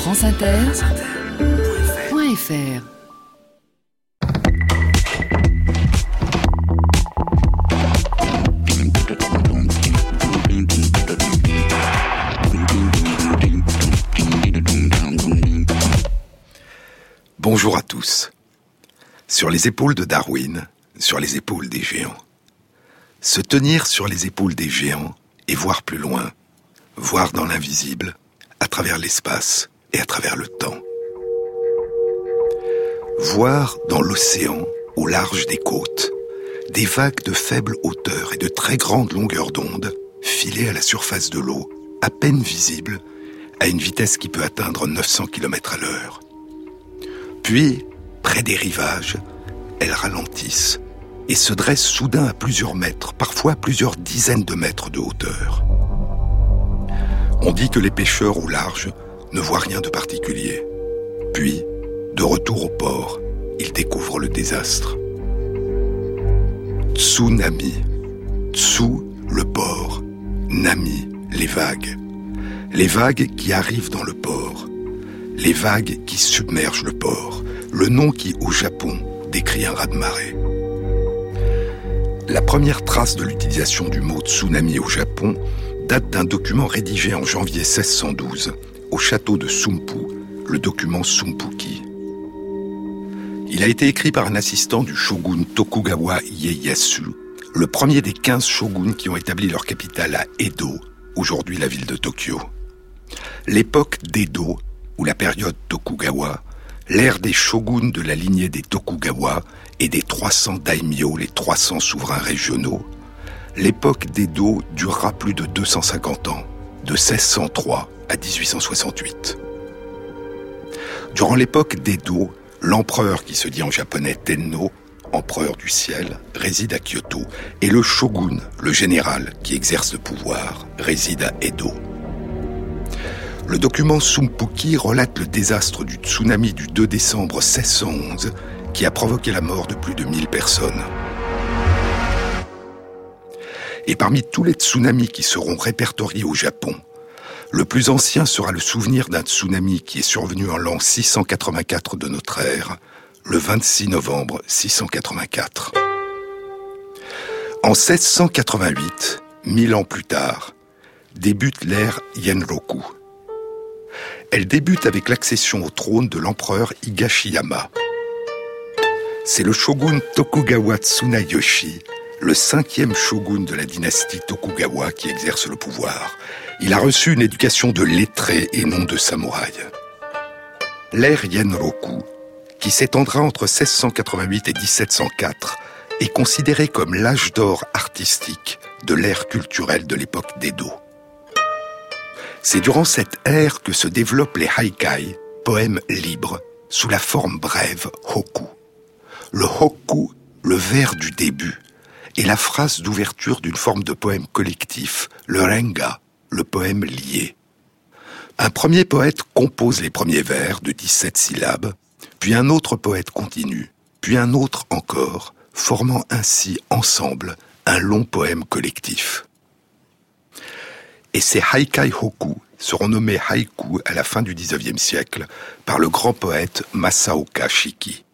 franceinter.fr Bonjour à tous. Sur les épaules de Darwin, sur les épaules des géants. Se tenir sur les épaules des géants et voir plus loin, voir dans l'invisible, à travers l'espace et à travers le temps. Voir dans l'océan, au large des côtes, des vagues de faible hauteur et de très grande longueur d'onde filer à la surface de l'eau, à peine visibles, à une vitesse qui peut atteindre 900 km à l'heure. Puis, près des rivages, elles ralentissent et se dressent soudain à plusieurs mètres, parfois à plusieurs dizaines de mètres de hauteur. On dit que les pêcheurs au large ne voient rien de particulier. Puis, de retour au port, ils découvrent le désastre. Tsunami. Tsu, le port. Nami, les vagues. Les vagues qui arrivent dans le port les vagues qui submergent le port, le nom qui, au Japon, décrit un raz-de-marée. La première trace de l'utilisation du mot tsunami au Japon date d'un document rédigé en janvier 1612 au château de Sumpu, le document Sumpuki. Il a été écrit par un assistant du shogun Tokugawa Ieyasu, le premier des 15 shoguns qui ont établi leur capitale à Edo, aujourd'hui la ville de Tokyo. L'époque d'Edo ou la période Tokugawa, l'ère des shoguns de la lignée des Tokugawa et des 300 daimyo, les 300 souverains régionaux, l'époque d'Edo durera plus de 250 ans, de 1603 à 1868. Durant l'époque d'Edo, l'empereur qui se dit en japonais Tenno, empereur du ciel, réside à Kyoto, et le shogun, le général qui exerce le pouvoir, réside à Edo. Le document Sumpuki relate le désastre du tsunami du 2 décembre 1611 qui a provoqué la mort de plus de 1000 personnes. Et parmi tous les tsunamis qui seront répertoriés au Japon, le plus ancien sera le souvenir d'un tsunami qui est survenu en l'an 684 de notre ère, le 26 novembre 684. En 1688, mille ans plus tard, débute l'ère Yenroku, elle débute avec l'accession au trône de l'empereur Higashiyama. C'est le shogun Tokugawa Tsunayoshi, le cinquième shogun de la dynastie Tokugawa qui exerce le pouvoir. Il a reçu une éducation de lettré et non de samouraï. L'ère Yenroku, qui s'étendra entre 1688 et 1704, est considérée comme l'âge d'or artistique de l'ère culturelle de l'époque d'Edo. C'est durant cette ère que se développent les haikai, poèmes libres, sous la forme brève hoku. Le hoku, le vers du début, est la phrase d'ouverture d'une forme de poème collectif, le renga, le poème lié. Un premier poète compose les premiers vers de 17 syllabes, puis un autre poète continue, puis un autre encore, formant ainsi ensemble un long poème collectif. Et ces haikai hoku seront nommés haïku à la fin du XIXe siècle par le grand poète Masaoka Shiki.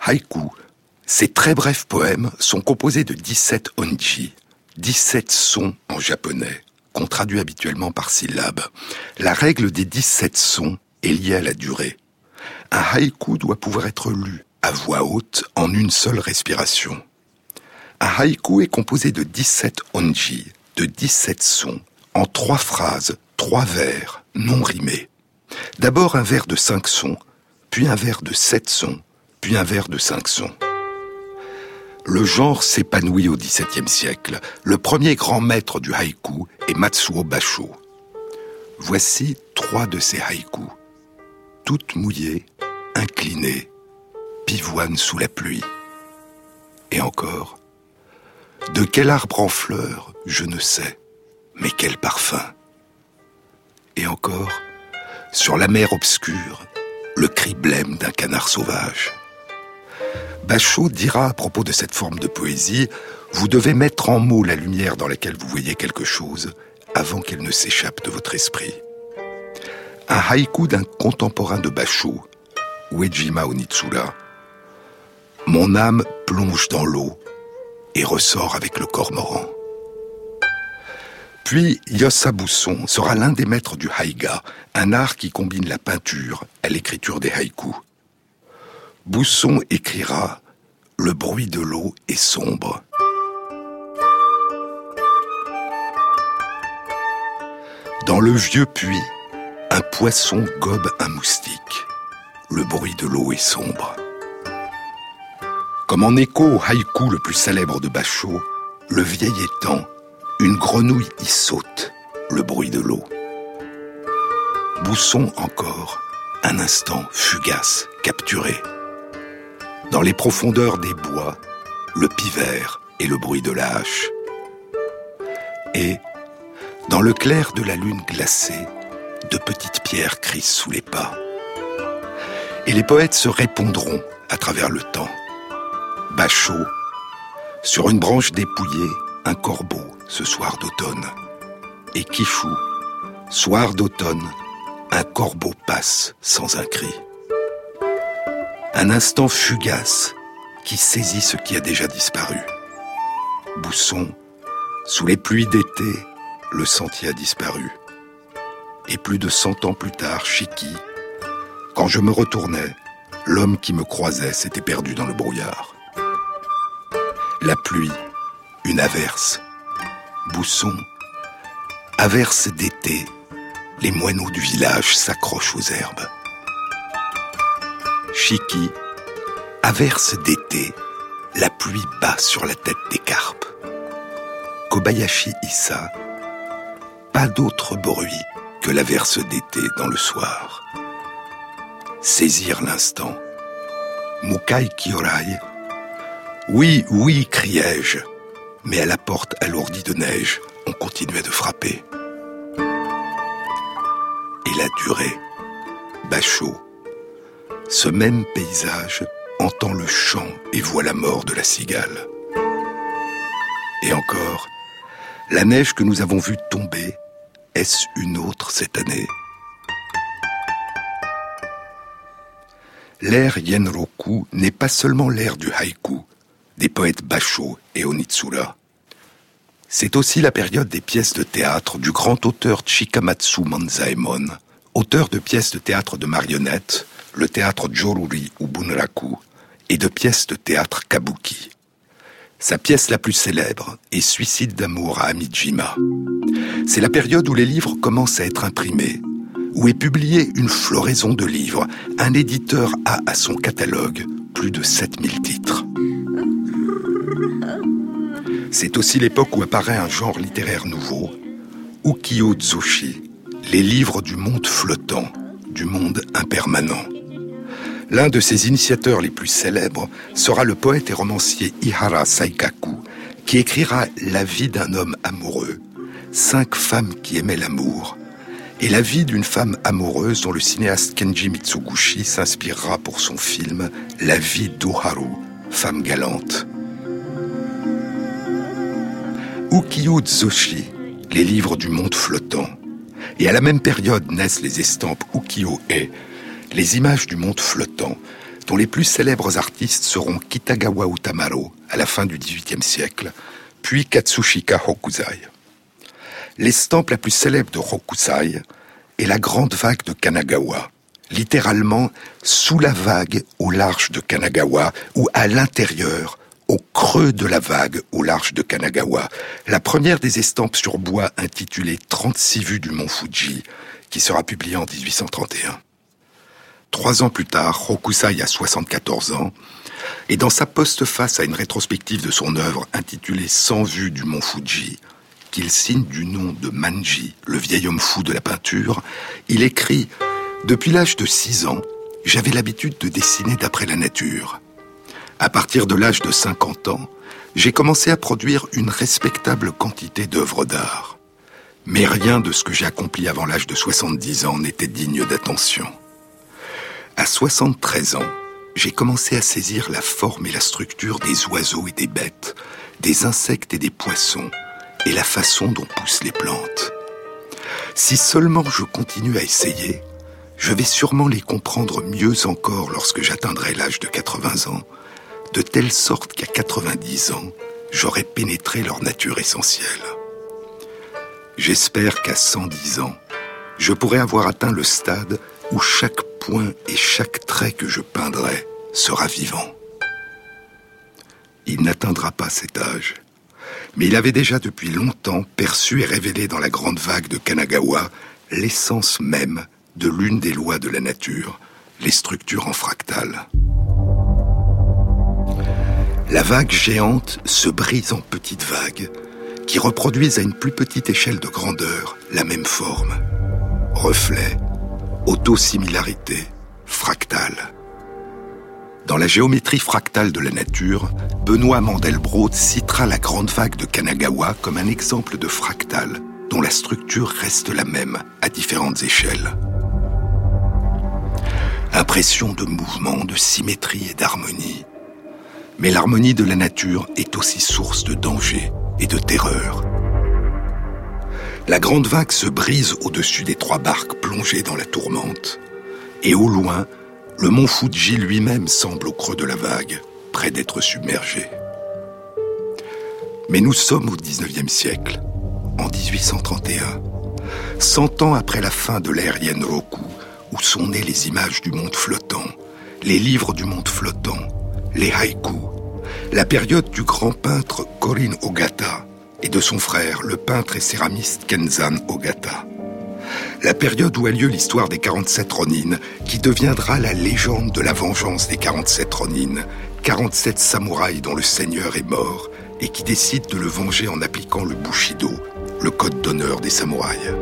Haïku, ces très brefs poèmes sont composés de 17 onji, 17 sons en japonais, qu'on traduit habituellement par syllabes. La règle des 17 sons est liée à la durée. Un haïku doit pouvoir être lu à voix haute en une seule respiration. Un haïku est composé de 17 onji, de 17 sons en trois phrases, trois vers non rimés. D'abord un vers de cinq sons, puis un vers de sept sons, puis un vers de cinq sons. Le genre s'épanouit au XVIIe siècle. Le premier grand maître du haïku est Matsuo Basho. Voici trois de ces haïkus. Toutes mouillées, inclinées, pivoine sous la pluie. Et encore, de quel arbre en fleurs, je ne sais. Mais quel parfum Et encore, sur la mer obscure, le cri blême d'un canard sauvage. Bachot dira à propos de cette forme de poésie, vous devez mettre en mots la lumière dans laquelle vous voyez quelque chose avant qu'elle ne s'échappe de votre esprit. Un haïku d'un contemporain de Basho, Uejima Onitsura. Mon âme plonge dans l'eau et ressort avec le cormoran. Puis Yossa Bousson sera l'un des maîtres du haïga, un art qui combine la peinture à l'écriture des haïkus. Bousson écrira Le bruit de l'eau est sombre. Dans le vieux puits, un poisson gobe un moustique. Le bruit de l'eau est sombre. Comme en écho au haïku le plus célèbre de Bachot, le vieil étang une grenouille y saute, le bruit de l'eau. Bousson encore, un instant fugace, capturé. Dans les profondeurs des bois, le pivert et le bruit de la hache. Et, dans le clair de la lune glacée, de petites pierres crissent sous les pas. Et les poètes se répondront à travers le temps. Bachot, sur une branche dépouillée, un corbeau ce soir d'automne. Et Kifou, soir d'automne, un corbeau passe sans un cri. Un instant fugace qui saisit ce qui a déjà disparu. Bousson, sous les pluies d'été, le sentier a disparu. Et plus de cent ans plus tard, Chiki, quand je me retournais, l'homme qui me croisait s'était perdu dans le brouillard. La pluie, une averse, Bousson, averse d'été, les moineaux du village s'accrochent aux herbes. Chiki, averse d'été, la pluie bat sur la tête des carpes. Kobayashi Issa, pas d'autre bruit que l'averse d'été dans le soir. Saisir l'instant. Mukai Kyorai. Oui, oui, criai-je mais à la porte alourdie de neige, on continuait de frapper. Et la durée, Bachot, ce même paysage entend le chant et voit la mort de la cigale. Et encore, la neige que nous avons vue tomber, est-ce une autre cette année? L'ère Yenroku n'est pas seulement l'ère du haïku, des poètes Basho et Onitsura. C'est aussi la période des pièces de théâtre du grand auteur Chikamatsu Manzaemon, auteur de pièces de théâtre de marionnettes, le théâtre Joruri ou et de pièces de théâtre kabuki. Sa pièce la plus célèbre est Suicide d'amour à Amijima. C'est la période où les livres commencent à être imprimés, où est publiée une floraison de livres. Un éditeur a à son catalogue plus de 7000 titres. C'est aussi l'époque où apparaît un genre littéraire nouveau, ukiyo-zoshi, les livres du monde flottant, du monde impermanent. L'un de ses initiateurs les plus célèbres sera le poète et romancier Ihara Saikaku, qui écrira La vie d'un homme amoureux, cinq femmes qui aimaient l'amour, et la vie d'une femme amoureuse dont le cinéaste Kenji Mitsuguchi s'inspirera pour son film La vie d'Oharu, femme galante. Ukiyo Zoshi, les livres du monde flottant. Et à la même période naissent les estampes Ukiyo-e, les images du monde flottant, dont les plus célèbres artistes seront Kitagawa Utamaro à la fin du XVIIIe siècle, puis Katsushika Hokusai. L'estampe la plus célèbre de Hokusai est la grande vague de Kanagawa, littéralement sous la vague au large de Kanagawa ou à l'intérieur au creux de la vague au large de Kanagawa, la première des estampes sur bois intitulée 36 vues du mont Fuji, qui sera publiée en 1831. Trois ans plus tard, Hokusai a 74 ans, et dans sa postface à une rétrospective de son œuvre intitulée 100 vues du mont Fuji, qu'il signe du nom de Manji, le vieil homme fou de la peinture, il écrit Depuis l'âge de 6 ans, j'avais l'habitude de dessiner d'après la nature. À partir de l'âge de 50 ans, j'ai commencé à produire une respectable quantité d'œuvres d'art. Mais rien de ce que j'ai accompli avant l'âge de 70 ans n'était digne d'attention. À 73 ans, j'ai commencé à saisir la forme et la structure des oiseaux et des bêtes, des insectes et des poissons, et la façon dont poussent les plantes. Si seulement je continue à essayer, Je vais sûrement les comprendre mieux encore lorsque j'atteindrai l'âge de 80 ans, de telle sorte qu'à 90 ans, j'aurai pénétré leur nature essentielle. J'espère qu'à 110 ans, je pourrai avoir atteint le stade où chaque et chaque trait que je peindrai sera vivant. Il n'atteindra pas cet âge, mais il avait déjà depuis longtemps perçu et révélé dans la grande vague de Kanagawa l'essence même de l'une des lois de la nature, les structures en fractales. La vague géante se brise en petites vagues qui reproduisent à une plus petite échelle de grandeur la même forme. Reflet, autosimilarité, fractale. Dans la géométrie fractale de la nature, Benoît Mandelbrot citera la grande vague de Kanagawa comme un exemple de fractale dont la structure reste la même à différentes échelles. Impression de mouvement, de symétrie et d'harmonie. Mais l'harmonie de la nature est aussi source de danger et de terreur. La grande vague se brise au-dessus des trois barques plongées dans la tourmente. Et au loin, le mont Fuji lui-même semble au creux de la vague, près d'être submergé. Mais nous sommes au XIXe siècle, en 1831, cent ans après la fin de l'ère Yenroku, où sont nées les images du monde flottant, les livres du monde flottant, les haïkus, la période du grand peintre Korin Ogata et de son frère, le peintre et céramiste Kenzan Ogata. La période où a lieu l'histoire des 47 Ronin, qui deviendra la légende de la vengeance des 47 Ronin, 47 samouraïs dont le seigneur est mort et qui décident de le venger en appliquant le Bushido, le code d'honneur des samouraïs.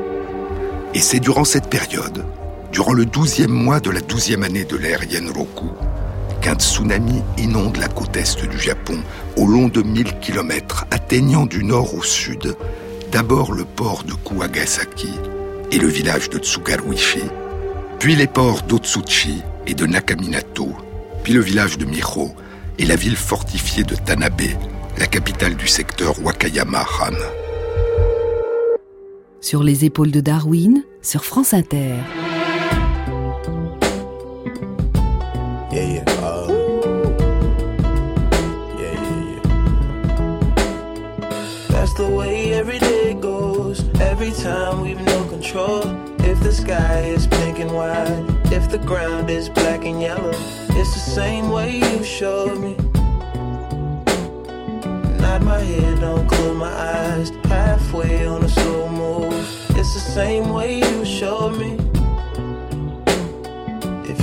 Et c'est durant cette période, durant le douzième mois de la douzième année de l'ère Yenroku, qu'un tsunami inonde la côte est du Japon au long de 1000 kilomètres, atteignant du nord au sud d'abord le port de Kuwagasaki et le village de Tsugaruishi, puis les ports d'Otsuchi et de Nakaminato, puis le village de Miho et la ville fortifiée de Tanabe, la capitale du secteur Wakayama-Han. Sur les épaules de Darwin, sur France Inter. Sky is pink and white, if the ground is black and yellow, it's the same way you showed me. Nod my head, don't close my eyes. Halfway on a slow move. It's the same way you showed me.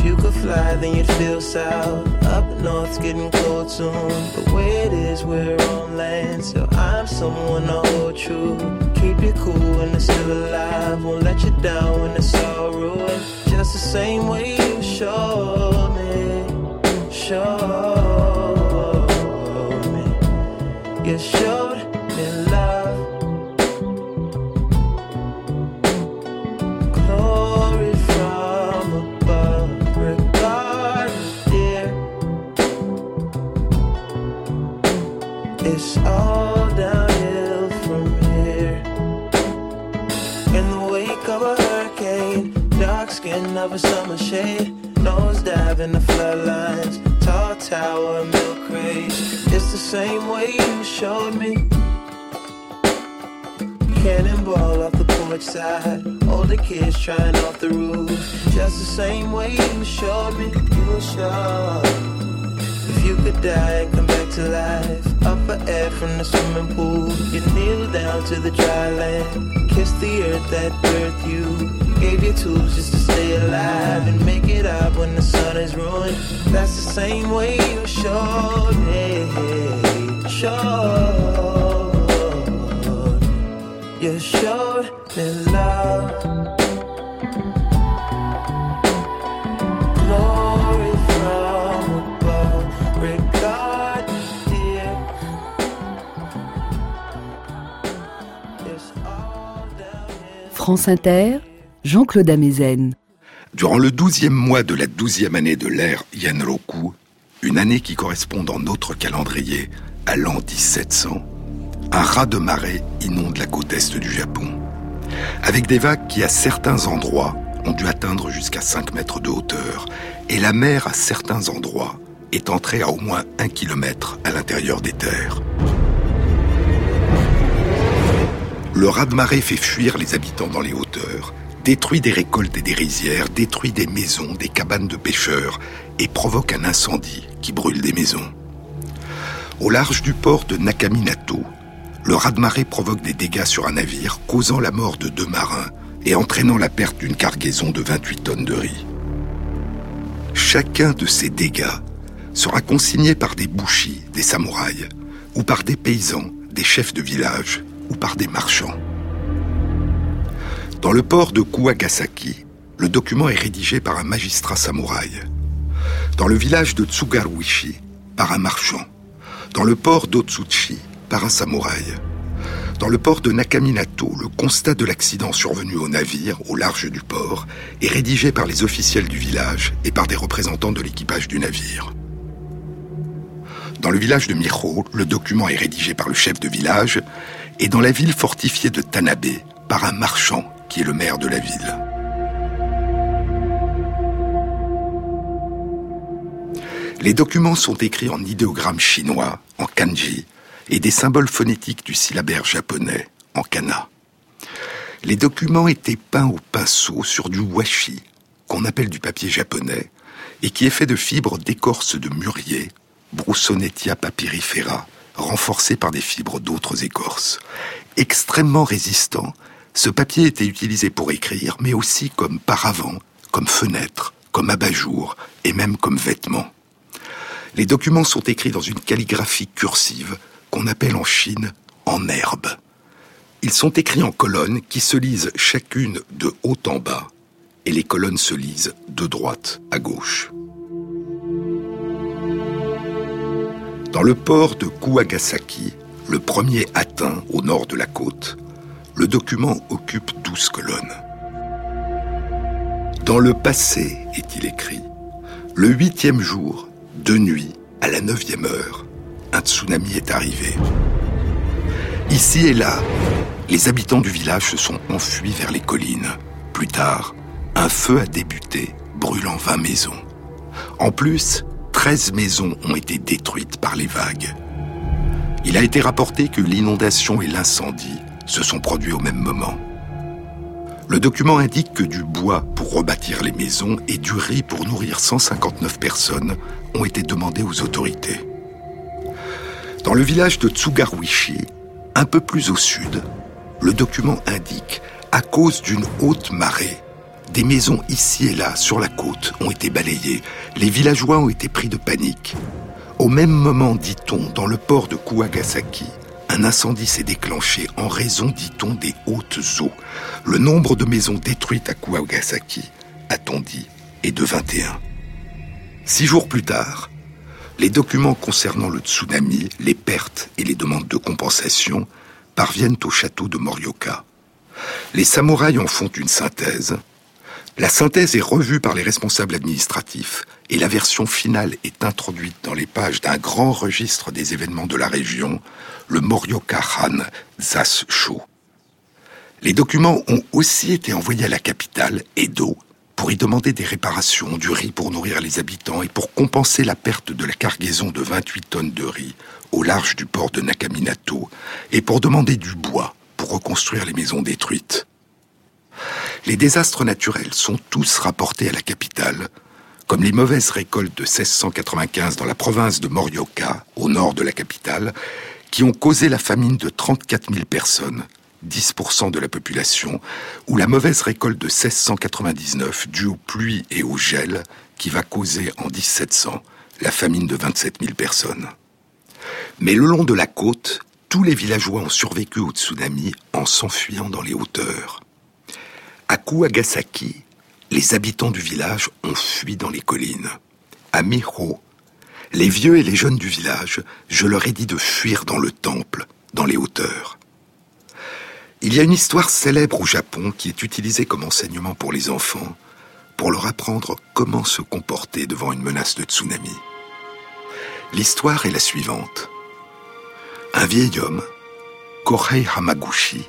You could fly, then you'd feel south. Up north's getting cold soon. The way it is, we're on land. So I'm someone to hold true. Keep you cool when it's still alive. Won't let you down when it's all ruined. Just the same way you showed me. Showed me. You showed kids trying off the roof. Just the same way you showed me. You were showed. If you could die and come back to life, up for air from the swimming pool, you kneel down to the dry land, kiss the earth that birthed you, gave you tools just to stay alive and make it up when the sun is ruined. That's the same way you showed me, showed, you showed me love. France Inter, Jean-Claude Amezen. Durant le douzième mois de la douzième année de l'ère Yanroku, une année qui correspond dans notre calendrier à l'an 1700, un raz de marée inonde la côte est du Japon, avec des vagues qui, à certains endroits, ont dû atteindre jusqu'à 5 mètres de hauteur, et la mer, à certains endroits, est entrée à au moins un kilomètre à l'intérieur des terres. Le raz-de-marée fait fuir les habitants dans les hauteurs, détruit des récoltes et des rizières, détruit des maisons, des cabanes de pêcheurs et provoque un incendie qui brûle des maisons. Au large du port de Nakaminato, le raz-de-marée provoque des dégâts sur un navire, causant la mort de deux marins et entraînant la perte d'une cargaison de 28 tonnes de riz. Chacun de ces dégâts sera consigné par des bouchis, des samouraïs, ou par des paysans, des chefs de village, ou par des marchands. Dans le port de Kuwagasaki, le document est rédigé par un magistrat samouraï. Dans le village de Tsugaruishi, par un marchand. Dans le port d'Otsuchi, par un samouraï. Dans le port de Nakaminato, le constat de l'accident survenu au navire, au large du port, est rédigé par les officiels du village et par des représentants de l'équipage du navire. Dans le village de Miho, le document est rédigé par le chef de village, et dans la ville fortifiée de Tanabe, par un marchand qui est le maire de la ville. Les documents sont écrits en idéogramme chinois, en kanji, et des symboles phonétiques du syllabaire japonais en kana. Les documents étaient peints au pinceau sur du washi, qu'on appelle du papier japonais, et qui est fait de fibres d'écorce de mûrier, Broussonetia papyrifera, renforcé par des fibres d'autres écorces. Extrêmement résistant, ce papier était utilisé pour écrire, mais aussi comme paravent, comme fenêtre, comme abat-jour et même comme vêtement. Les documents sont écrits dans une calligraphie cursive qu'on appelle en Chine en herbe. Ils sont écrits en colonnes qui se lisent chacune de haut en bas, et les colonnes se lisent de droite à gauche. Dans le port de Kuwagasaki, le premier atteint au nord de la côte, le document occupe douze colonnes. Dans le passé, est-il écrit, le huitième jour, de nuit, à la neuvième heure, un tsunami est arrivé. Ici et là, les habitants du village se sont enfuis vers les collines. Plus tard, un feu a débuté, brûlant 20 maisons. En plus, 13 maisons ont été détruites par les vagues. Il a été rapporté que l'inondation et l'incendie se sont produits au même moment. Le document indique que du bois pour rebâtir les maisons et du riz pour nourrir 159 personnes ont été demandés aux autorités. Dans le village de Tsugaruishi, un peu plus au sud, le document indique, à cause d'une haute marée, des maisons ici et là sur la côte ont été balayées. Les villageois ont été pris de panique. Au même moment, dit-on, dans le port de Kuwagasaki, un incendie s'est déclenché en raison, dit-on, des hautes eaux. Le nombre de maisons détruites à Kuwagasaki, a-t-on dit, est de 21. Six jours plus tard, les documents concernant le tsunami, les pertes et les demandes de compensation parviennent au château de Morioka. Les samouraïs en font une synthèse. La synthèse est revue par les responsables administratifs et la version finale est introduite dans les pages d'un grand registre des événements de la région, le Morioka Han Zasho. Les documents ont aussi été envoyés à la capitale, Edo, pour y demander des réparations, du riz pour nourrir les habitants et pour compenser la perte de la cargaison de 28 tonnes de riz au large du port de Nakaminato et pour demander du bois pour reconstruire les maisons détruites. Les désastres naturels sont tous rapportés à la capitale, comme les mauvaises récoltes de 1695 dans la province de Morioka, au nord de la capitale, qui ont causé la famine de 34 000 personnes 10% de la population, ou la mauvaise récolte de 1699 due aux pluies et au gel qui va causer en 1700 la famine de 27 000 personnes. Mais le long de la côte, tous les villageois ont survécu au tsunami en s'enfuyant dans les hauteurs. À Kuwagasaki, les habitants du village ont fui dans les collines. À Miho, les vieux et les jeunes du village, je leur ai dit de fuir dans le temple, dans les hauteurs. Il y a une histoire célèbre au Japon qui est utilisée comme enseignement pour les enfants, pour leur apprendre comment se comporter devant une menace de tsunami. L'histoire est la suivante. Un vieil homme, Kohei Hamaguchi,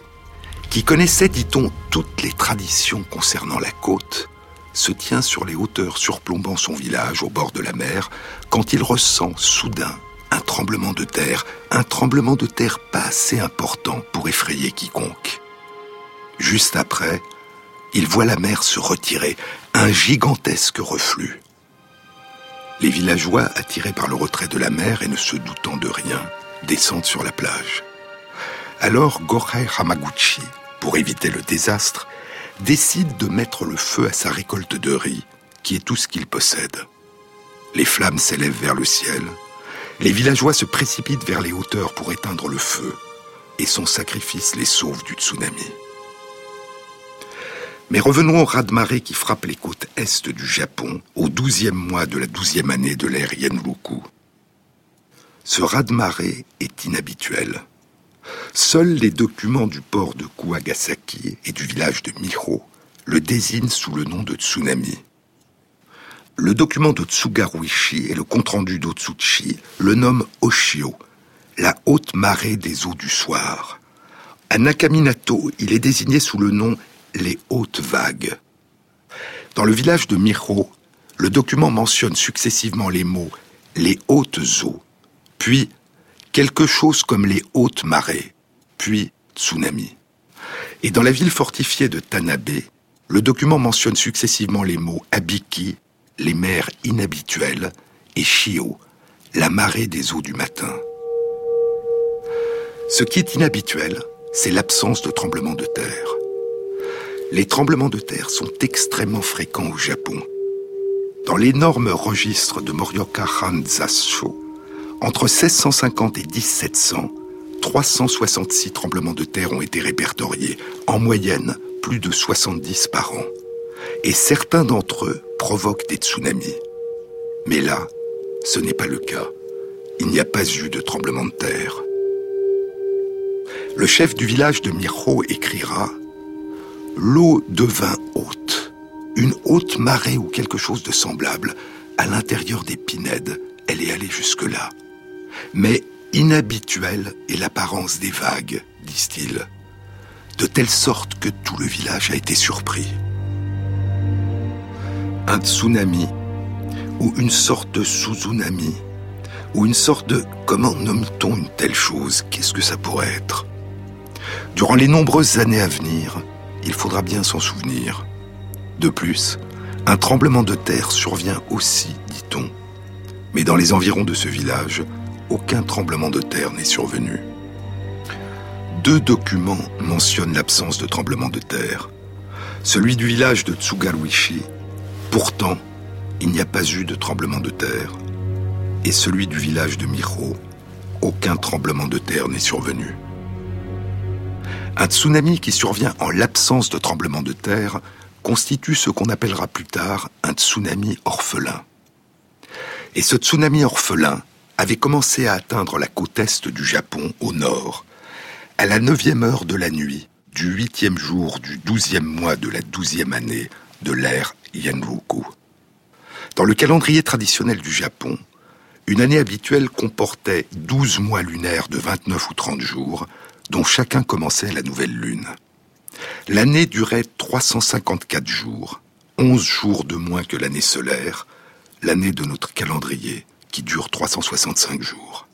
qui connaissait, dit-on, toutes les traditions concernant la côte, se tient sur les hauteurs surplombant son village au bord de la mer quand il ressent soudain un tremblement de terre, un tremblement de terre pas assez important pour effrayer quiconque. Juste après, il voit la mer se retirer, un gigantesque reflux. Les villageois, attirés par le retrait de la mer et ne se doutant de rien, descendent sur la plage. Alors Gorhei Hamaguchi, pour éviter le désastre, décide de mettre le feu à sa récolte de riz, qui est tout ce qu'il possède. Les flammes s'élèvent vers le ciel, les villageois se précipitent vers les hauteurs pour éteindre le feu, et son sacrifice les sauve du tsunami. Mais revenons au raz-de-marée qui frappe les côtes est du Japon au douzième mois de la douzième année de l'ère Yenroku. Ce raz-de-marée est inhabituel. Seuls les documents du port de Kuagasaki et du village de Miho le désignent sous le nom de tsunami. Le document de Tsugaruishi et le compte-rendu d'Otsuchi le nomment Oshio, la haute marée des eaux du soir. À Nakaminato, il est désigné sous le nom les hautes vagues. Dans le village de Miho, le document mentionne successivement les mots les hautes eaux, puis quelque chose comme les hautes marées, puis tsunami. Et dans la ville fortifiée de Tanabe, le document mentionne successivement les mots abiki, les mers inhabituelles, et shio, la marée des eaux du matin. Ce qui est inhabituel, c'est l'absence de tremblements de terre les tremblements de terre sont extrêmement fréquents au Japon. Dans l'énorme registre de Morioka Hanzasho, entre 1650 et 1700, 366 tremblements de terre ont été répertoriés, en moyenne plus de 70 par an. Et certains d'entre eux provoquent des tsunamis. Mais là, ce n'est pas le cas. Il n'y a pas eu de tremblement de terre. Le chef du village de Miro écrira l'eau devint haute, une haute marée ou quelque chose de semblable. À l'intérieur des pinèdes, elle est allée jusque-là. Mais inhabituelle est l'apparence des vagues, disent-ils, de telle sorte que tout le village a été surpris. Un tsunami, ou une sorte de suzunami, ou une sorte de... Comment nomme-t-on une telle chose Qu'est-ce que ça pourrait être? Durant les nombreuses années à venir, il faudra bien s'en souvenir. De plus, un tremblement de terre survient aussi, dit-on. Mais dans les environs de ce village, aucun tremblement de terre n'est survenu. Deux documents mentionnent l'absence de tremblement de terre. Celui du village de Tsugaruishi, pourtant, il n'y a pas eu de tremblement de terre. Et celui du village de Miro, aucun tremblement de terre n'est survenu. Un tsunami qui survient en l'absence de tremblement de terre constitue ce qu'on appellera plus tard un tsunami orphelin. Et ce tsunami orphelin avait commencé à atteindre la côte est du Japon au nord, à la neuvième heure de la nuit, du huitième jour du douzième mois de la douzième année de l'ère Yenroku. Dans le calendrier traditionnel du Japon, une année habituelle comportait douze mois lunaires de 29 ou 30 jours, dont chacun commençait la nouvelle lune. L'année durait 354 jours, 11 jours de moins que l'année solaire, l'année de notre calendrier, qui dure 365 jours.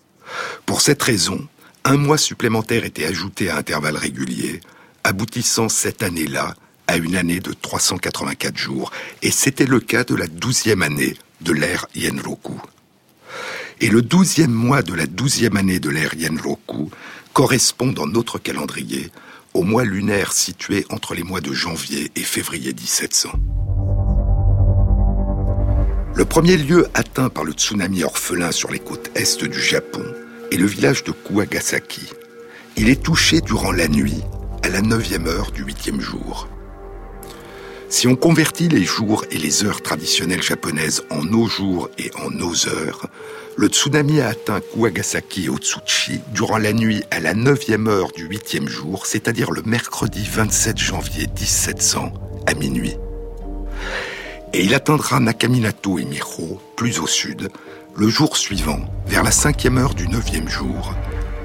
Pour cette raison, un mois supplémentaire était ajouté à intervalles réguliers, aboutissant cette année-là à une année de 384 jours, et c'était le cas de la douzième année de l'ère Yenroku. Et le douzième mois de la douzième année de l'ère Yenroku correspond dans notre calendrier au mois lunaire situé entre les mois de janvier et février 1700. Le premier lieu atteint par le tsunami orphelin sur les côtes est du Japon est le village de Kuagasaki. Il est touché durant la nuit, à la neuvième heure du huitième jour. Si on convertit les jours et les heures traditionnelles japonaises en nos jours et en nos heures, le tsunami a atteint Kuagasaki et Otsuchi durant la nuit à la 9e heure du 8e jour, c'est-à-dire le mercredi 27 janvier 1700 à minuit. Et il atteindra Nakaminato et Miro, plus au sud, le jour suivant, vers la 5e heure du 9e jour,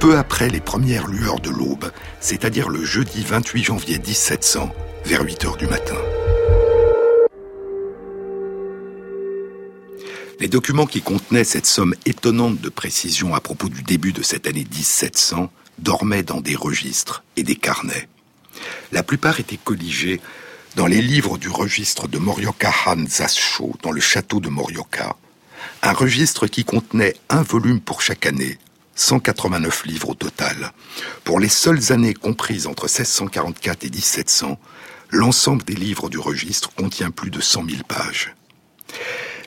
peu après les premières lueurs de l'aube, c'est-à-dire le jeudi 28 janvier 1700, vers 8 heures du matin. Les documents qui contenaient cette somme étonnante de précision à propos du début de cette année 1700 dormaient dans des registres et des carnets. La plupart étaient colligés dans les livres du registre de Morioka Han Zasho dans le château de Morioka, un registre qui contenait un volume pour chaque année, 189 livres au total. Pour les seules années comprises entre 1644 et 1700, l'ensemble des livres du registre contient plus de 100 000 pages.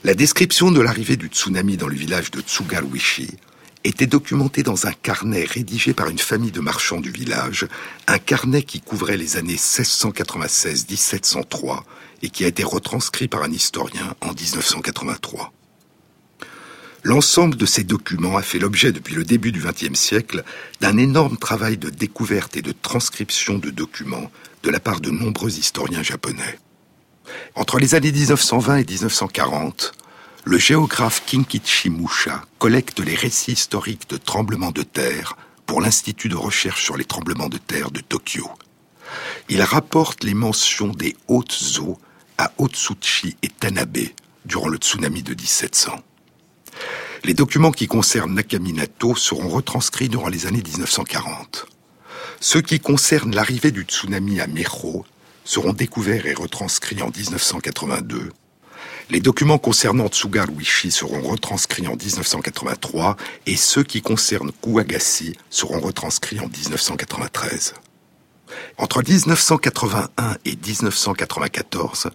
La description de l'arrivée du tsunami dans le village de Tsugaruishi était documentée dans un carnet rédigé par une famille de marchands du village, un carnet qui couvrait les années 1696-1703 et qui a été retranscrit par un historien en 1983. L'ensemble de ces documents a fait l'objet depuis le début du XXe siècle d'un énorme travail de découverte et de transcription de documents de la part de nombreux historiens japonais. Entre les années 1920 et 1940, le géographe Kinkichi Musha collecte les récits historiques de tremblements de terre pour l'Institut de recherche sur les tremblements de terre de Tokyo. Il rapporte les mentions des hautes eaux à Otsuchi et Tanabe durant le tsunami de 1700. Les documents qui concernent Nakaminato seront retranscrits durant les années 1940. Ceux qui concernent l'arrivée du tsunami à Meiro seront découverts et retranscrits en 1982. Les documents concernant Tsugaruishi seront retranscrits en 1983 et ceux qui concernent Kuwagasi seront retranscrits en 1993. Entre 1981 et 1994,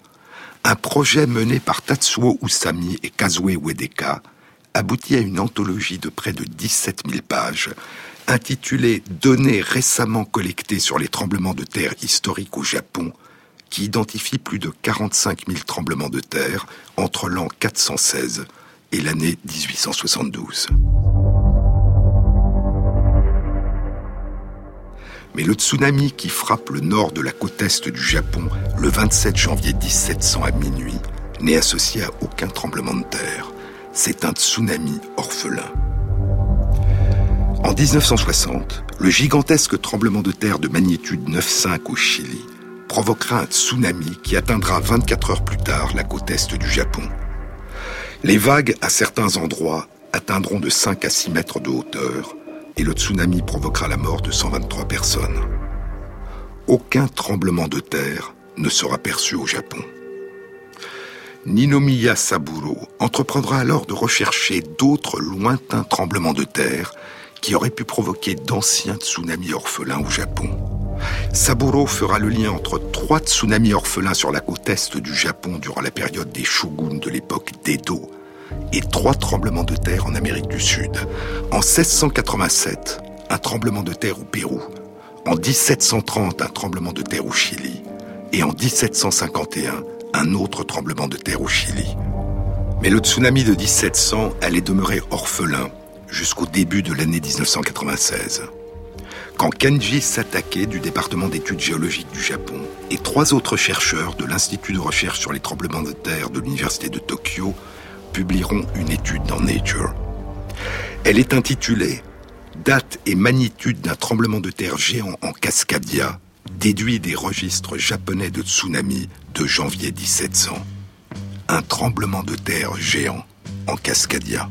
un projet mené par Tatsuo Usami et Kazue Uedeka aboutit à une anthologie de près de 17 000 pages intitulée Données récemment collectées sur les tremblements de terre historiques au Japon qui identifie plus de 45 000 tremblements de terre entre l'an 416 et l'année 1872. Mais le tsunami qui frappe le nord de la côte est du Japon le 27 janvier 1700 à minuit n'est associé à aucun tremblement de terre. C'est un tsunami orphelin. En 1960, le gigantesque tremblement de terre de magnitude 9,5 au Chili provoquera un tsunami qui atteindra 24 heures plus tard la côte est du Japon. Les vagues, à certains endroits, atteindront de 5 à 6 mètres de hauteur et le tsunami provoquera la mort de 123 personnes. Aucun tremblement de terre ne sera perçu au Japon. Ninomiya Saburo entreprendra alors de rechercher d'autres lointains tremblements de terre qui auraient pu provoquer d'anciens tsunamis orphelins au Japon. Saburo fera le lien entre trois tsunamis orphelins sur la côte est du Japon durant la période des shoguns de l'époque d'Edo et trois tremblements de terre en Amérique du Sud. En 1687, un tremblement de terre au Pérou. En 1730, un tremblement de terre au Chili. Et en 1751, un autre tremblement de terre au Chili. Mais le tsunami de 1700 allait demeurer orphelin jusqu'au début de l'année 1996 quand Kenji Satake du département d'études géologiques du Japon et trois autres chercheurs de l'Institut de recherche sur les tremblements de terre de l'Université de Tokyo publieront une étude dans Nature. Elle est intitulée Date et magnitude d'un tremblement de terre géant en Cascadia, déduit des registres japonais de tsunami de janvier 1700. Un tremblement de terre géant en Cascadia.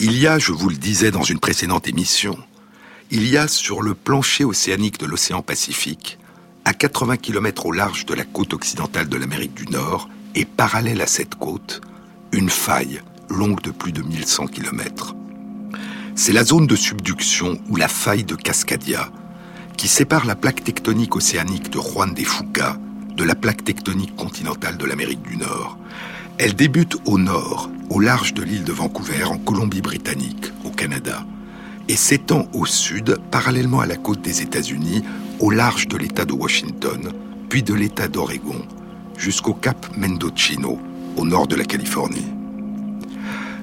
Il y a, je vous le disais dans une précédente émission, il y a sur le plancher océanique de l'océan Pacifique, à 80 km au large de la côte occidentale de l'Amérique du Nord et parallèle à cette côte, une faille longue de plus de 1100 km. C'est la zone de subduction ou la faille de Cascadia qui sépare la plaque tectonique océanique de Juan de Fuca de la plaque tectonique continentale de l'Amérique du Nord. Elle débute au nord, au large de l'île de Vancouver, en Colombie-Britannique, au Canada, et s'étend au sud, parallèlement à la côte des États-Unis, au large de l'État de Washington, puis de l'État d'Oregon, jusqu'au cap Mendocino, au nord de la Californie.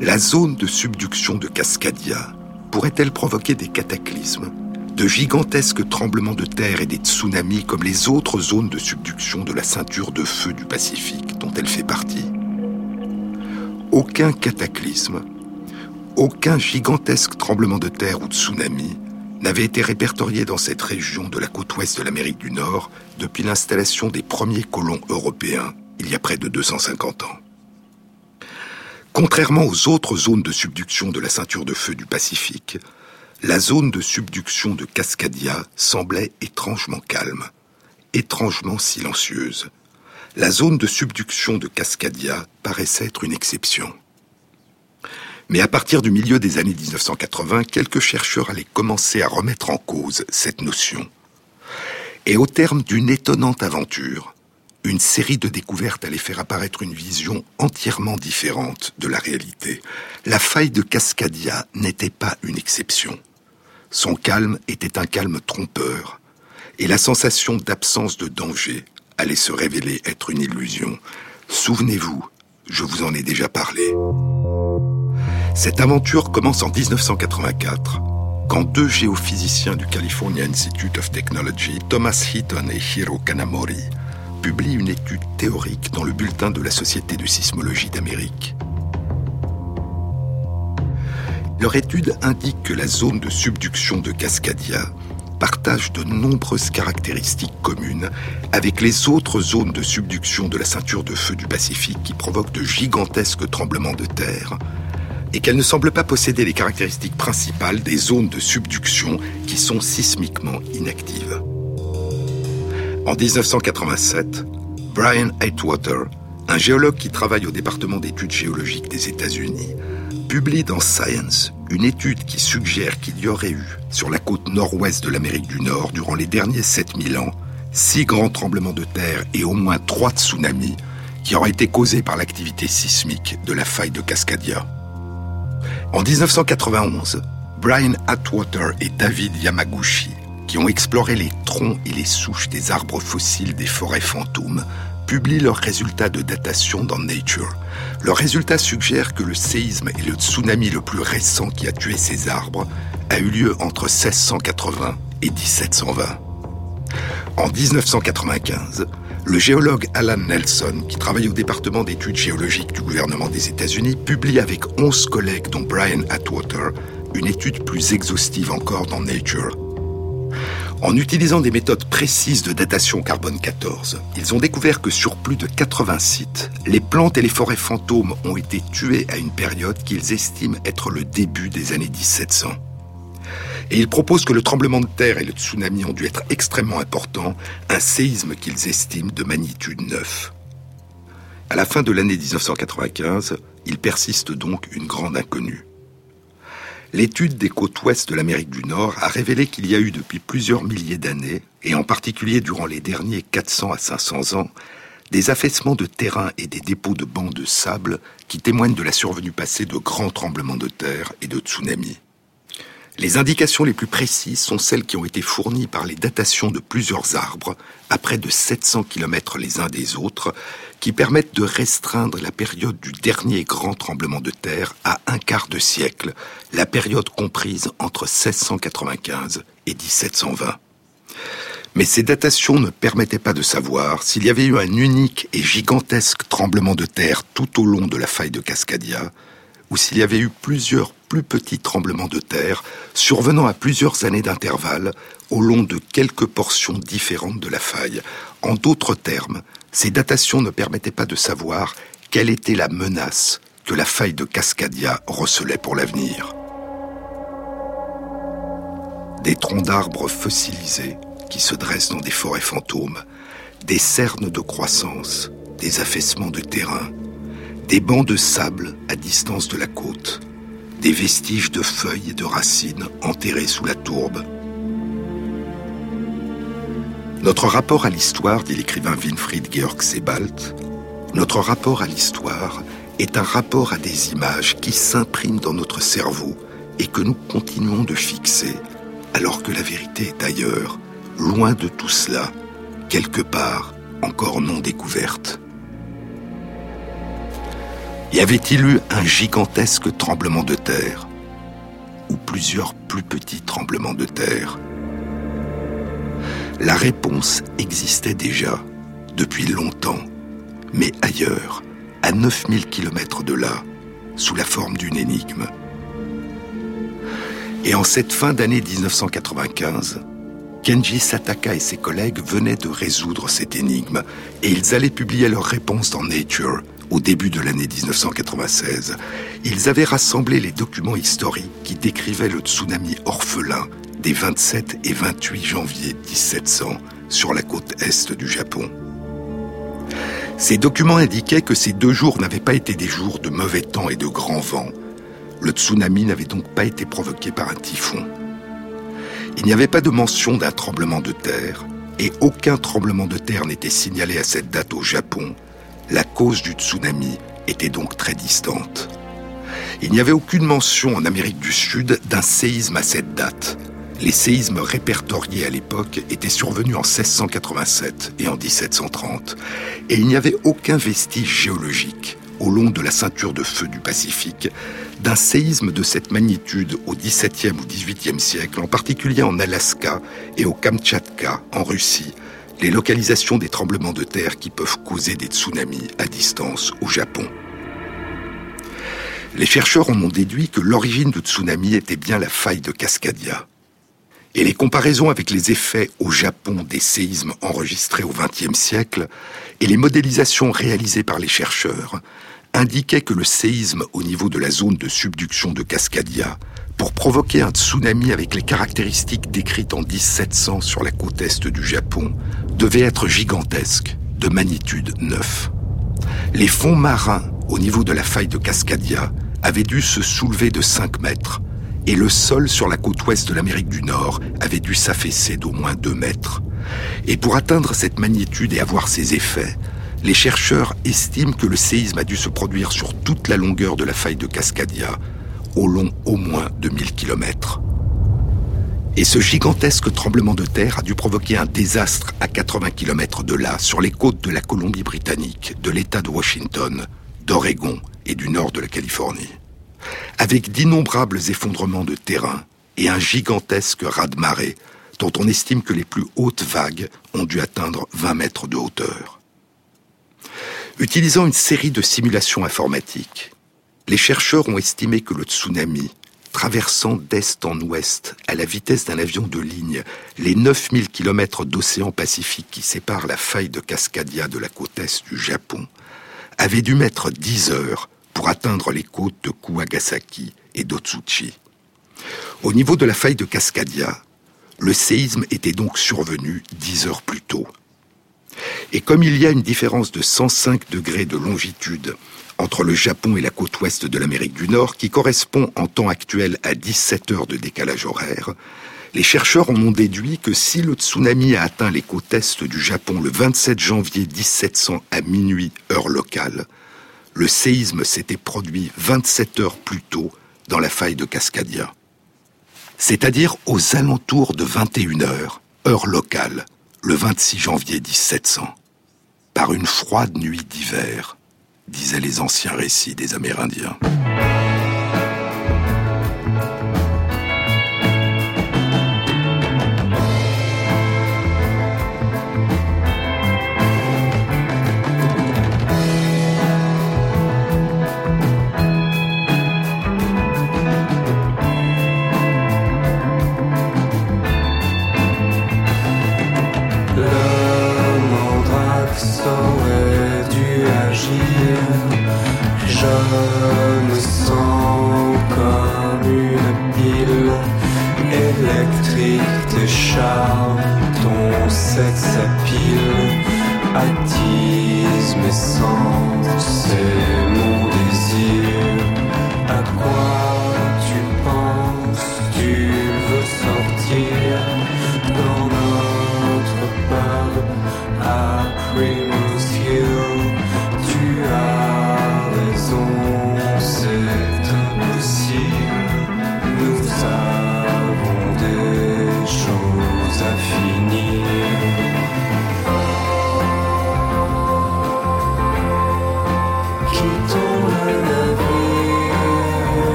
La zone de subduction de Cascadia pourrait-elle provoquer des cataclysmes de gigantesques tremblements de terre et des tsunamis comme les autres zones de subduction de la ceinture de feu du Pacifique dont elle fait partie? Aucun cataclysme, aucun gigantesque tremblement de terre ou tsunami n'avait été répertorié dans cette région de la côte ouest de l'Amérique du Nord depuis l'installation des premiers colons européens il y a près de 250 ans. Contrairement aux autres zones de subduction de la ceinture de feu du Pacifique, la zone de subduction de Cascadia semblait étrangement calme, étrangement silencieuse. La zone de subduction de Cascadia paraissait être une exception. Mais à partir du milieu des années 1980, quelques chercheurs allaient commencer à remettre en cause cette notion. Et au terme d'une étonnante aventure, une série de découvertes allait faire apparaître une vision entièrement différente de la réalité. La faille de Cascadia n'était pas une exception. Son calme était un calme trompeur, et la sensation d'absence de danger allait se révéler être une illusion. Souvenez-vous, je vous en ai déjà parlé. Cette aventure commence en 1984, quand deux géophysiciens du California Institute of Technology, Thomas Heaton et Hiro Kanamori, publient une étude théorique dans le bulletin de la Société de sismologie d'Amérique. Leur étude indique que la zone de subduction de Cascadia partage de nombreuses caractéristiques communes avec les autres zones de subduction de la ceinture de feu du Pacifique qui provoquent de gigantesques tremblements de terre et qu'elle ne semble pas posséder les caractéristiques principales des zones de subduction qui sont sismiquement inactives. En 1987, Brian Atwater, un géologue qui travaille au département d'études géologiques des États-Unis, publie dans Science une étude qui suggère qu'il y aurait eu, sur la côte nord-ouest de l'Amérique du Nord, durant les derniers 7000 ans, six grands tremblements de terre et au moins trois tsunamis qui auraient été causés par l'activité sismique de la faille de Cascadia. En 1991, Brian Atwater et David Yamaguchi, qui ont exploré les troncs et les souches des arbres fossiles des forêts fantômes, publient leurs résultats de datation dans Nature. Leurs résultats suggèrent que le séisme et le tsunami le plus récent qui a tué ces arbres a eu lieu entre 1680 et 1720. En 1995, le géologue Alan Nelson, qui travaille au département d'études géologiques du gouvernement des États-Unis, publie avec 11 collègues dont Brian Atwater une étude plus exhaustive encore dans Nature en utilisant des méthodes précises de datation carbone 14, ils ont découvert que sur plus de 80 sites, les plantes et les forêts fantômes ont été tuées à une période qu'ils estiment être le début des années 1700. Et ils proposent que le tremblement de terre et le tsunami ont dû être extrêmement importants, un séisme qu'ils estiment de magnitude 9. À la fin de l'année 1995, il persiste donc une grande inconnue. L'étude des côtes ouest de l'Amérique du Nord a révélé qu'il y a eu depuis plusieurs milliers d'années, et en particulier durant les derniers 400 à 500 ans, des affaissements de terrain et des dépôts de bancs de sable qui témoignent de la survenue passée de grands tremblements de terre et de tsunamis. Les indications les plus précises sont celles qui ont été fournies par les datations de plusieurs arbres, à près de 700 km les uns des autres, qui permettent de restreindre la période du dernier grand tremblement de terre à un quart de siècle, la période comprise entre 1695 et 1720. Mais ces datations ne permettaient pas de savoir s'il y avait eu un unique et gigantesque tremblement de terre tout au long de la faille de Cascadia, ou s'il y avait eu plusieurs plus petits tremblements de terre survenant à plusieurs années d'intervalle au long de quelques portions différentes de la faille. En d'autres termes, ces datations ne permettaient pas de savoir quelle était la menace que la faille de Cascadia recelait pour l'avenir. Des troncs d'arbres fossilisés qui se dressent dans des forêts fantômes, des cernes de croissance, des affaissements de terrain, des bancs de sable à distance de la côte, des vestiges de feuilles et de racines enterrés sous la tourbe. Notre rapport à l'histoire, dit l'écrivain Winfried Georg Sebald, notre rapport à l'histoire est un rapport à des images qui s'impriment dans notre cerveau et que nous continuons de fixer alors que la vérité est ailleurs, loin de tout cela, quelque part encore non découverte. Y avait-il eu un gigantesque tremblement de terre? Ou plusieurs plus petits tremblements de terre? La réponse existait déjà depuis longtemps, mais ailleurs, à 9000 km de là, sous la forme d'une énigme. Et en cette fin d'année 1995, Kenji Sataka et ses collègues venaient de résoudre cette énigme et ils allaient publier leur réponse dans Nature au début de l'année 1996. Ils avaient rassemblé les documents historiques qui décrivaient le tsunami orphelin des 27 et 28 janvier 1700 sur la côte est du Japon. Ces documents indiquaient que ces deux jours n'avaient pas été des jours de mauvais temps et de grand vent, le tsunami n'avait donc pas été provoqué par un typhon. Il n'y avait pas de mention d'un tremblement de terre, et aucun tremblement de terre n'était signalé à cette date au Japon. La cause du tsunami était donc très distante. Il n'y avait aucune mention en Amérique du Sud d'un séisme à cette date. Les séismes répertoriés à l'époque étaient survenus en 1687 et en 1730, et il n'y avait aucun vestige géologique au long de la ceinture de feu du Pacifique d'un séisme de cette magnitude au XVIIe ou XVIIIe siècle, en particulier en Alaska et au Kamtchatka, en Russie, les localisations des tremblements de terre qui peuvent causer des tsunamis à distance au Japon. Les chercheurs en ont déduit que l'origine du tsunami était bien la faille de Cascadia. Et les comparaisons avec les effets au Japon des séismes enregistrés au XXe siècle et les modélisations réalisées par les chercheurs indiquait que le séisme au niveau de la zone de subduction de Cascadia, pour provoquer un tsunami avec les caractéristiques décrites en 1700 sur la côte est du Japon, devait être gigantesque, de magnitude 9. Les fonds marins au niveau de la faille de Cascadia avaient dû se soulever de 5 mètres, et le sol sur la côte ouest de l'Amérique du Nord avait dû s'affaisser d'au moins 2 mètres. Et pour atteindre cette magnitude et avoir ces effets, les chercheurs estiment que le séisme a dû se produire sur toute la longueur de la faille de Cascadia, au long au moins de 1000 km. Et ce gigantesque tremblement de terre a dû provoquer un désastre à 80 km de là, sur les côtes de la Colombie-Britannique, de l'État de Washington, d'Oregon et du nord de la Californie, avec d'innombrables effondrements de terrain et un gigantesque raz-de-marée dont on estime que les plus hautes vagues ont dû atteindre 20 mètres de hauteur. Utilisant une série de simulations informatiques, les chercheurs ont estimé que le tsunami, traversant d'est en ouest à la vitesse d'un avion de ligne les 9000 km d'océan Pacifique qui séparent la faille de Cascadia de la côte est du Japon, avait dû mettre 10 heures pour atteindre les côtes de Kuwagasaki et d'Otsuchi. Au niveau de la faille de Cascadia, le séisme était donc survenu 10 heures plus tôt. Et comme il y a une différence de 105 degrés de longitude entre le Japon et la côte ouest de l'Amérique du Nord, qui correspond en temps actuel à 17 heures de décalage horaire, les chercheurs en ont déduit que si le tsunami a atteint les côtes est du Japon le 27 janvier 1700 à minuit heure locale, le séisme s'était produit 27 heures plus tôt dans la faille de Cascadia. C'est-à-dire aux alentours de 21 heures, heure locale, le 26 janvier 1700, par une froide nuit d'hiver, disaient les anciens récits des Amérindiens.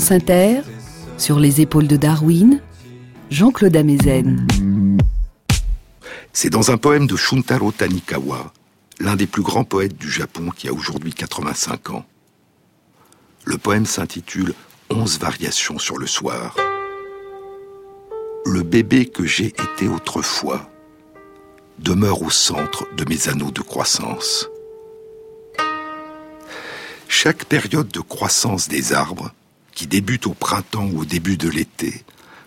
France sur les épaules de Darwin, Jean-Claude Amezen. C'est dans un poème de Shuntaro Tanikawa, l'un des plus grands poètes du Japon qui a aujourd'hui 85 ans. Le poème s'intitule Onze variations sur le soir. Le bébé que j'ai été autrefois demeure au centre de mes anneaux de croissance. Chaque période de croissance des arbres, qui débute au printemps ou au début de l'été,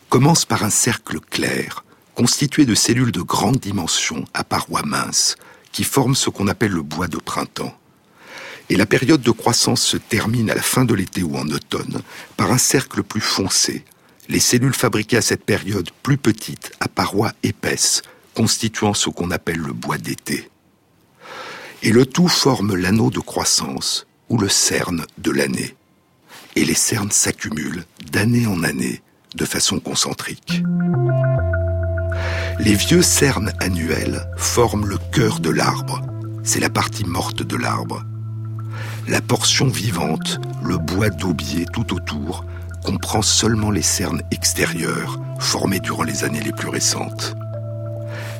commence par un cercle clair, constitué de cellules de grande dimension à parois minces, qui forment ce qu'on appelle le bois de printemps. Et la période de croissance se termine à la fin de l'été ou en automne par un cercle plus foncé, les cellules fabriquées à cette période plus petites, à parois épaisses, constituant ce qu'on appelle le bois d'été. Et le tout forme l'anneau de croissance ou le cerne de l'année. Et les cernes s'accumulent d'année en année de façon concentrique. Les vieux cernes annuels forment le cœur de l'arbre. C'est la partie morte de l'arbre. La portion vivante, le bois d'aubier tout autour, comprend seulement les cernes extérieures formées durant les années les plus récentes.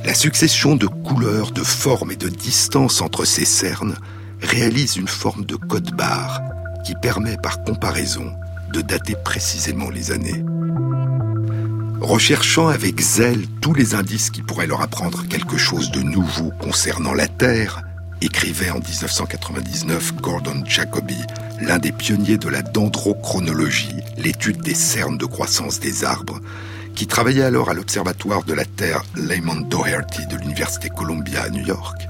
La succession de couleurs, de formes et de distances entre ces cernes réalise une forme de code barre qui permet par comparaison de dater précisément les années. Recherchant avec zèle tous les indices qui pourraient leur apprendre quelque chose de nouveau concernant la Terre, écrivait en 1999 Gordon Jacoby, l'un des pionniers de la dendrochronologie, l'étude des cernes de croissance des arbres, qui travaillait alors à l'Observatoire de la Terre Layman Doherty de l'Université Columbia à New York.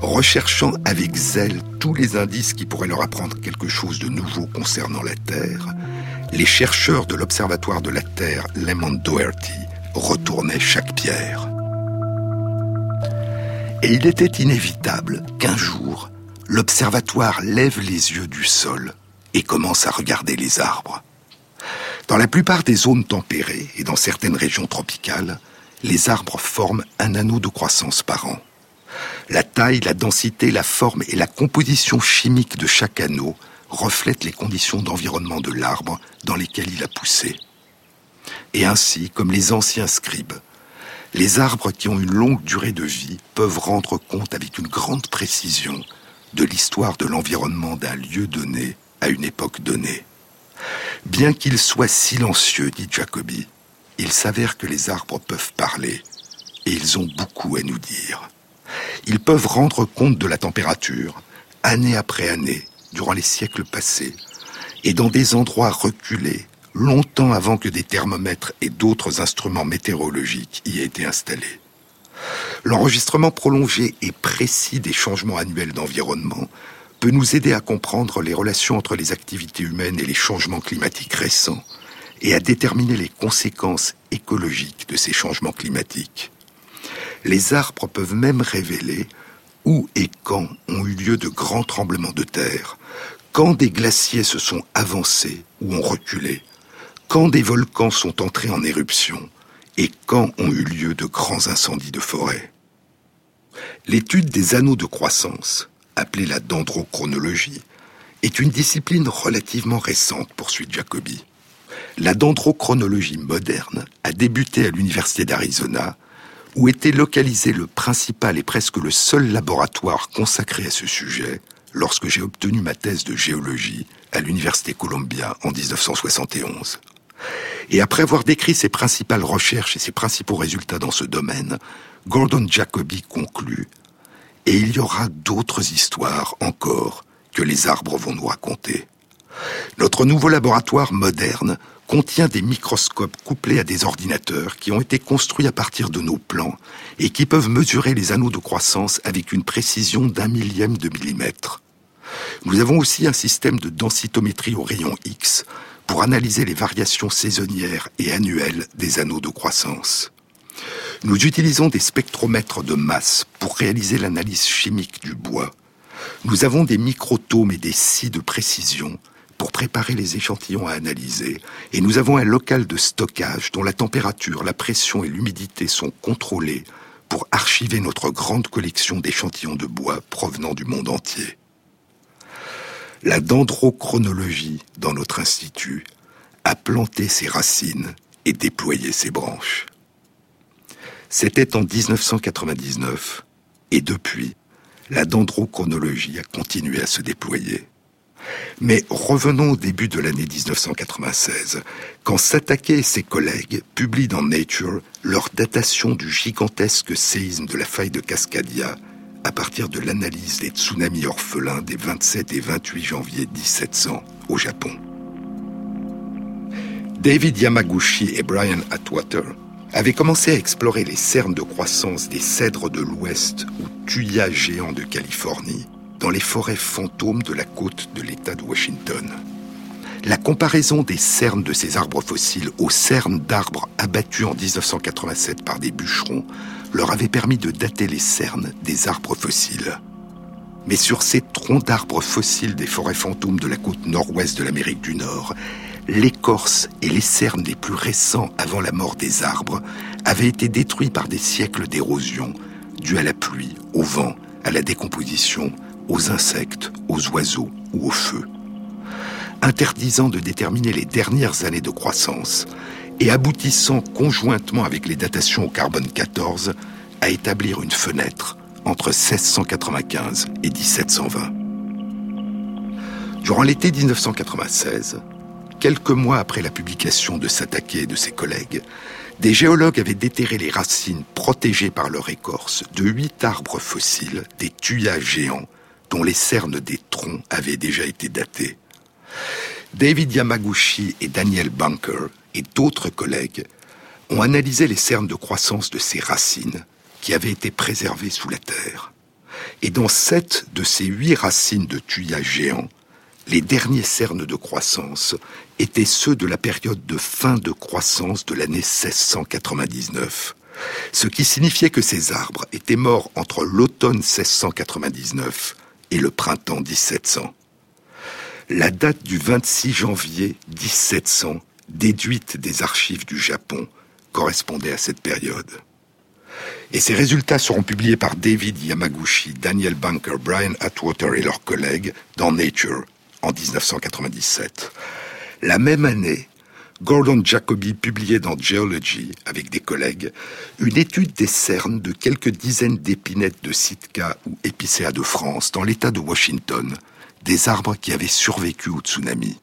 Recherchant avec zèle tous les indices qui pourraient leur apprendre quelque chose de nouveau concernant la Terre, les chercheurs de l'Observatoire de la Terre Layman Doherty retournaient chaque pierre. Et il était inévitable qu'un jour, l'observatoire lève les yeux du sol et commence à regarder les arbres. Dans la plupart des zones tempérées et dans certaines régions tropicales, les arbres forment un anneau de croissance par an. La taille, la densité, la forme et la composition chimique de chaque anneau reflètent les conditions d'environnement de l'arbre dans lesquelles il a poussé. Et ainsi, comme les anciens scribes, les arbres qui ont une longue durée de vie peuvent rendre compte avec une grande précision de l'histoire de l'environnement d'un lieu donné à une époque donnée. Bien qu'ils soient silencieux, dit Jacobi, il s'avère que les arbres peuvent parler, et ils ont beaucoup à nous dire. Ils peuvent rendre compte de la température, année après année, durant les siècles passés, et dans des endroits reculés, longtemps avant que des thermomètres et d'autres instruments météorologiques y aient été installés. L'enregistrement prolongé et précis des changements annuels d'environnement peut nous aider à comprendre les relations entre les activités humaines et les changements climatiques récents, et à déterminer les conséquences écologiques de ces changements climatiques. Les arbres peuvent même révéler où et quand ont eu lieu de grands tremblements de terre, quand des glaciers se sont avancés ou ont reculé, quand des volcans sont entrés en éruption et quand ont eu lieu de grands incendies de forêt. L'étude des anneaux de croissance, appelée la dendrochronologie, est une discipline relativement récente, poursuit Jacobi. La dendrochronologie moderne a débuté à l'Université d'Arizona, où était localisé le principal et presque le seul laboratoire consacré à ce sujet lorsque j'ai obtenu ma thèse de géologie à l'Université Columbia en 1971. Et après avoir décrit ses principales recherches et ses principaux résultats dans ce domaine, Gordon Jacobi conclut Et il y aura d'autres histoires encore que les arbres vont nous raconter. Notre nouveau laboratoire moderne contient des microscopes couplés à des ordinateurs qui ont été construits à partir de nos plans et qui peuvent mesurer les anneaux de croissance avec une précision d'un millième de millimètre. Nous avons aussi un système de densitométrie au rayon X pour analyser les variations saisonnières et annuelles des anneaux de croissance. Nous utilisons des spectromètres de masse pour réaliser l'analyse chimique du bois. Nous avons des microtomes et des scies de précision pour préparer les échantillons à analyser, et nous avons un local de stockage dont la température, la pression et l'humidité sont contrôlées pour archiver notre grande collection d'échantillons de bois provenant du monde entier. La dendrochronologie dans notre institut a planté ses racines et déployé ses branches. C'était en 1999, et depuis, la dendrochronologie a continué à se déployer. Mais revenons au début de l'année 1996, quand Satake et ses collègues publient dans Nature leur datation du gigantesque séisme de la faille de Cascadia à partir de l'analyse des tsunamis orphelins des 27 et 28 janvier 1700 au Japon. David Yamaguchi et Brian Atwater avaient commencé à explorer les cernes de croissance des cèdres de l'Ouest ou tuyas géants de Californie dans les forêts fantômes de la côte de l'État de Washington. La comparaison des cernes de ces arbres fossiles aux cernes d'arbres abattus en 1987 par des bûcherons leur avait permis de dater les cernes des arbres fossiles. Mais sur ces troncs d'arbres fossiles des forêts fantômes de la côte nord-ouest de l'Amérique du Nord, l'écorce et les cernes les plus récents avant la mort des arbres avaient été détruits par des siècles d'érosion, dus à la pluie, au vent, à la décomposition, aux insectes, aux oiseaux ou au feu. Interdisant de déterminer les dernières années de croissance et aboutissant conjointement avec les datations au carbone 14 à établir une fenêtre entre 1695 et 1720. Durant l'été 1996, quelques mois après la publication de Satake et de ses collègues, des géologues avaient déterré les racines protégées par leur écorce de huit arbres fossiles, des tuyas géants, dont les cernes des troncs avaient déjà été datées. David Yamaguchi et Daniel Bunker et d'autres collègues ont analysé les cernes de croissance de ces racines qui avaient été préservées sous la terre. Et dans sept de ces huit racines de tuyas géants, les derniers cernes de croissance étaient ceux de la période de fin de croissance de l'année 1699, ce qui signifiait que ces arbres étaient morts entre l'automne 1699 et le printemps 1700. La date du 26 janvier 1700, déduite des archives du Japon, correspondait à cette période. Et ces résultats seront publiés par David Yamaguchi, Daniel Bunker, Brian Atwater et leurs collègues dans Nature en 1997. La même année, Gordon Jacobi publiait dans Geology, avec des collègues, une étude des cernes de quelques dizaines d'épinettes de Sitka ou épicéa de France dans l'état de Washington, des arbres qui avaient survécu au tsunami.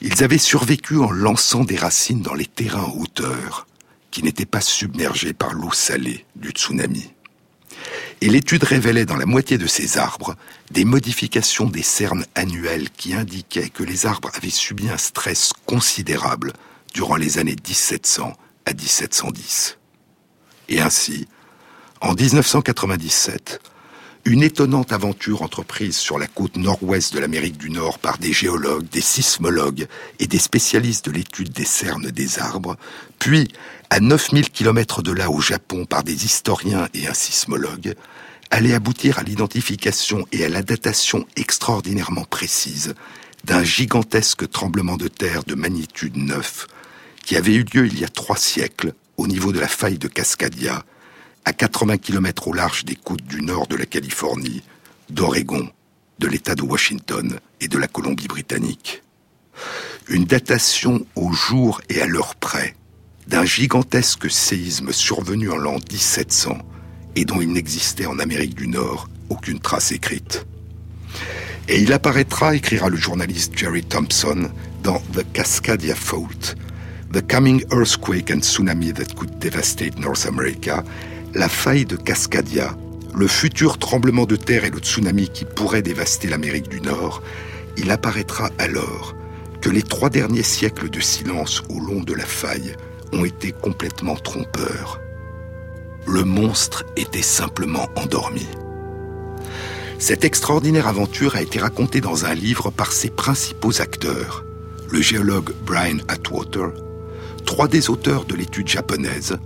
Ils avaient survécu en lançant des racines dans les terrains en qui n'étaient pas submergés par l'eau salée du tsunami. Et l'étude révélait dans la moitié de ces arbres des modifications des cernes annuelles qui indiquaient que les arbres avaient subi un stress considérable durant les années 1700 à 1710. Et ainsi, en 1997, Une étonnante aventure entreprise sur la côte nord-ouest de l'Amérique du Nord par des géologues, des sismologues et des spécialistes de l'étude des cernes des arbres, puis à 9000 km de là au Japon par des historiens et un sismologue, allait aboutir à l'identification et à la datation extraordinairement précise d'un gigantesque tremblement de terre de magnitude 9 qui avait eu lieu il y a trois siècles au niveau de la faille de Cascadia, à 80 km au large des côtes du nord de la Californie, d'Oregon, de l'État de Washington et de la Colombie-Britannique. Une datation au jour et à l'heure près d'un gigantesque séisme survenu en l'an 1700 et dont il n'existait en Amérique du Nord aucune trace écrite. Et il apparaîtra, écrira le journaliste Jerry Thompson, dans The Cascadia Fault, The Coming Earthquake and Tsunami That Could Devastate North America, la faille de Cascadia, le futur tremblement de terre et le tsunami qui pourrait dévaster l'Amérique du Nord, il apparaîtra alors que les trois derniers siècles de silence au long de la faille ont été complètement trompeurs. Le monstre était simplement endormi. Cette extraordinaire aventure a été racontée dans un livre par ses principaux acteurs, le géologue Brian Atwater, trois des auteurs de l'étude japonaise,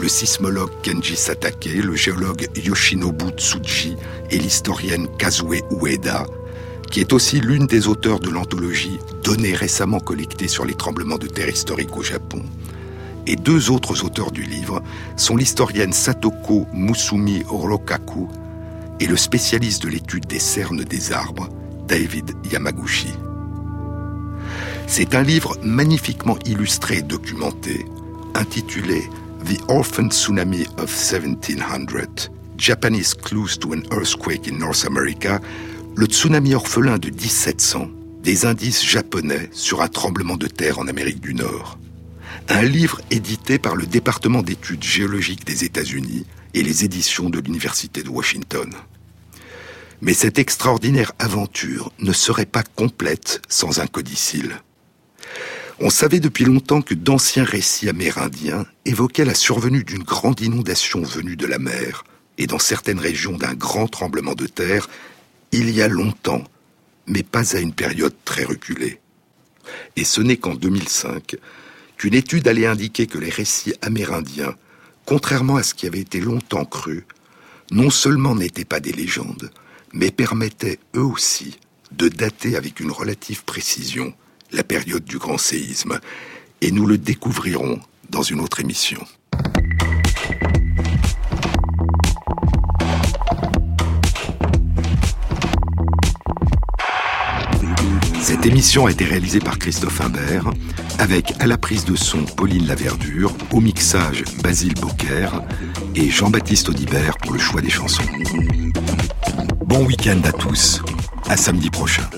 le sismologue Kenji Satake, le géologue Yoshinobu Tsuji et l'historienne Kazue Ueda, qui est aussi l'une des auteurs de l'anthologie Données récemment collectées sur les tremblements de terre historiques au Japon. Et deux autres auteurs du livre sont l'historienne Satoko Musumi Orokaku et le spécialiste de l'étude des cernes des arbres, David Yamaguchi. C'est un livre magnifiquement illustré et documenté, intitulé The Orphan Tsunami of 1700, Japanese Clues to an Earthquake in North America, le tsunami orphelin de 1700, des indices japonais sur un tremblement de terre en Amérique du Nord. Un livre édité par le département d'études géologiques des États-Unis et les éditions de l'Université de Washington. Mais cette extraordinaire aventure ne serait pas complète sans un codicile. On savait depuis longtemps que d'anciens récits amérindiens évoquaient la survenue d'une grande inondation venue de la mer et dans certaines régions d'un grand tremblement de terre il y a longtemps, mais pas à une période très reculée. Et ce n'est qu'en 2005 qu'une étude allait indiquer que les récits amérindiens, contrairement à ce qui avait été longtemps cru, non seulement n'étaient pas des légendes, mais permettaient eux aussi de dater avec une relative précision la période du grand séisme. Et nous le découvrirons dans une autre émission. Cette émission a été réalisée par Christophe Imbert, avec à la prise de son Pauline Laverdure, au mixage Basile Beaucaire et Jean-Baptiste Audibert pour le choix des chansons. Bon week-end à tous, à samedi prochain.